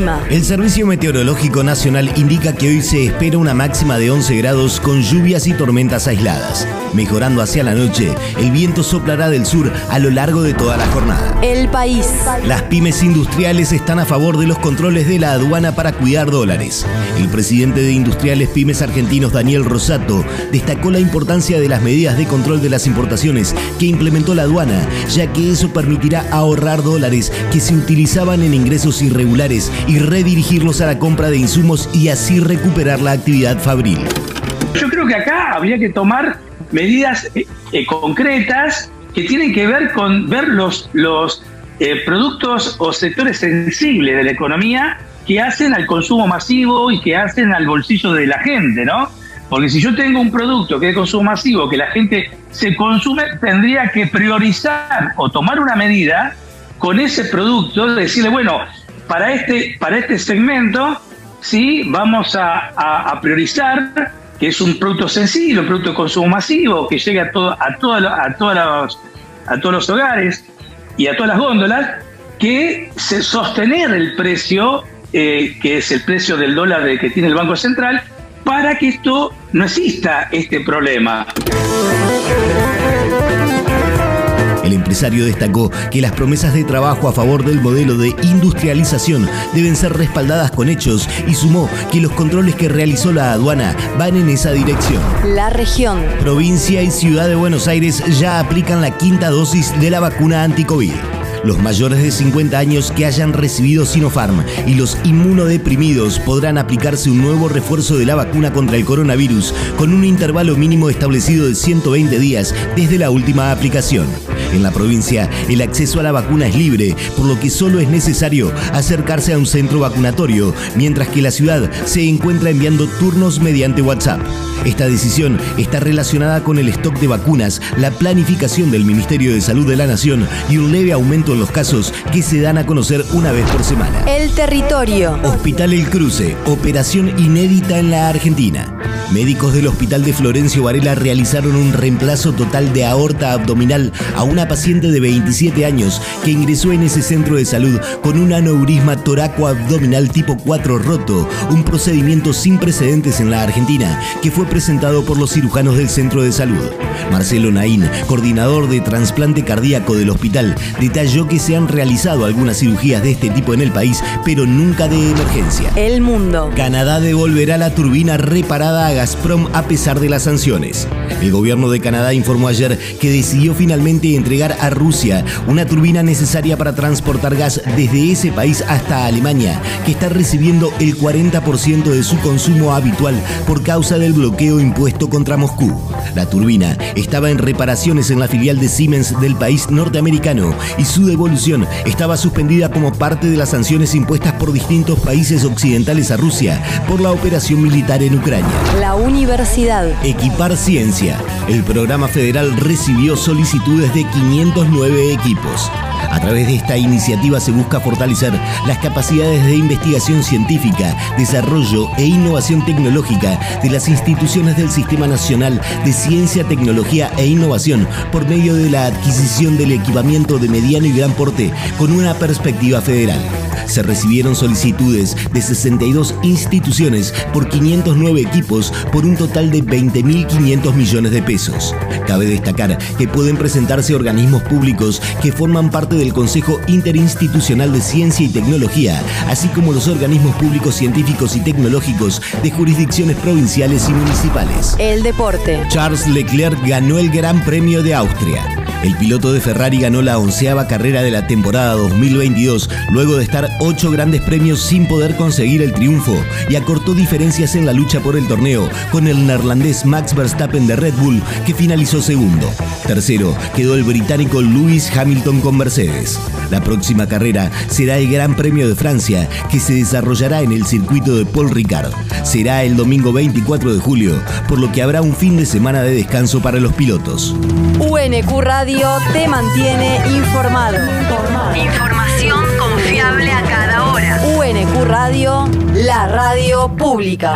El clima. El Servicio Meteorológico Nacional indica que hoy se espera una máxima de 11 grados con lluvias y tormentas aisladas. Mejorando hacia la noche, el viento soplará del sur a lo largo de toda la jornada. El país. Las pymes industriales están a favor de los controles de la aduana para cuidar dólares. El presidente de Industriales Pymes Argentinos, Daniel Rosato, destacó la importancia de las medidas de control de las importaciones que implementó la aduana, ya que eso permitirá ahorrar dólares que se utilizaban en ingresos irregulares y redirigirlos a la compra de insumos y así recuperar la actividad fabril. Yo creo que acá habría que tomar medidas eh, eh, concretas que tienen que ver con ver los, los eh, productos o sectores sensibles de la economía que hacen al consumo masivo y que hacen al bolsillo de la gente, ¿no? Porque si yo tengo un producto que es de consumo masivo, que la gente se consume, tendría que priorizar o tomar una medida con ese producto, decirle, bueno, para este, para este segmento, sí, vamos a, priorizar que es un producto sencillo, un producto de consumo masivo, que llega a, todo, a, a, todos los, a todos los hogares y a todas las góndolas, que se sostener el precio, eh, que es el precio del dólar de, que tiene el Banco Central, para que esto no exista este problema. El empresario destacó que las promesas de trabajo a favor del modelo de industrialización deben ser respaldadas con hechos y sumó que los controles que realizó la aduana van en esa dirección. La región. Provincia y ciudad de Buenos Aires ya aplican la quinta dosis de la vacuna anti-COVID. Los mayores de 50 años que hayan recibido Sinopharm y los inmunodeprimidos podrán aplicarse un nuevo refuerzo de la vacuna contra el coronavirus con un intervalo mínimo establecido de 120 días desde la última aplicación. En la provincia, el acceso a la vacuna es libre, por lo que solo es necesario acercarse a un centro vacunatorio, mientras que la ciudad se encuentra enviando turnos mediante WhatsApp. Esta decisión está relacionada con el stock de vacunas, la planificación del Ministerio de Salud de la Nación y un leve aumento en los casos que se dan a conocer una vez por semana. El territorio. Hospital El Cruce, operación inédita en la Argentina. Médicos del Hospital de Florencio Varela realizaron un reemplazo total de aorta abdominal a una paciente de 27 años que ingresó en ese centro de salud con un aneurisma toraco-abdominal tipo 4 roto, un procedimiento sin precedentes en la Argentina que fue presentado por los cirujanos del centro de salud. Marcelo Naín, coordinador de trasplante cardíaco del hospital, detalló que se han realizado algunas cirugías de este tipo en el país, pero nunca de emergencia. El mundo. Canadá devolverá la turbina reparada a Gazprom a pesar de las sanciones. El gobierno de Canadá informó ayer que decidió finalmente entregar a Rusia una turbina necesaria para transportar gas desde ese país hasta Alemania, que está recibiendo el 40% de su consumo habitual por causa del bloqueo impuesto contra Moscú. La turbina estaba en reparaciones en la filial de Siemens del país norteamericano y su devolución estaba suspendida como parte de las sanciones impuestas por distintos países occidentales a Rusia por la operación militar en Ucrania. La universidad. Equipar Ciencia. El programa federal recibió solicitudes de 509 equipos. A través de esta iniciativa se busca fortalecer las capacidades de investigación científica, desarrollo e innovación tecnológica de las instituciones del Sistema Nacional de Ciencia, Tecnología e Innovación por medio de la adquisición del equipamiento de mediano y gran porte con una perspectiva federal. Se recibieron solicitudes de 62 instituciones por 509 equipos por un total de 20.500 millones de pesos. Cabe destacar que pueden presentarse organismos públicos que forman parte del Consejo Interinstitucional de Ciencia y Tecnología, así como los organismos públicos científicos y tecnológicos de jurisdicciones provinciales y municipales. El deporte. Charles Leclerc ganó el Gran Premio de Austria. El piloto de Ferrari ganó la onceava carrera de la temporada 2022 luego de estar ocho grandes premios sin poder conseguir el triunfo y acortó diferencias en la lucha por el torneo con el neerlandés Max Verstappen de Red Bull que finalizó segundo. Tercero quedó el británico Lewis Hamilton con Mercedes. La próxima carrera será el Gran Premio de Francia que se desarrollará en el circuito de Paul Ricard. Será el domingo 24 de julio, por lo que habrá un fin de semana de descanso para los pilotos. UNQ Radio te mantiene informado. Información confiable a cada hora. UNQ Radio, la radio pública.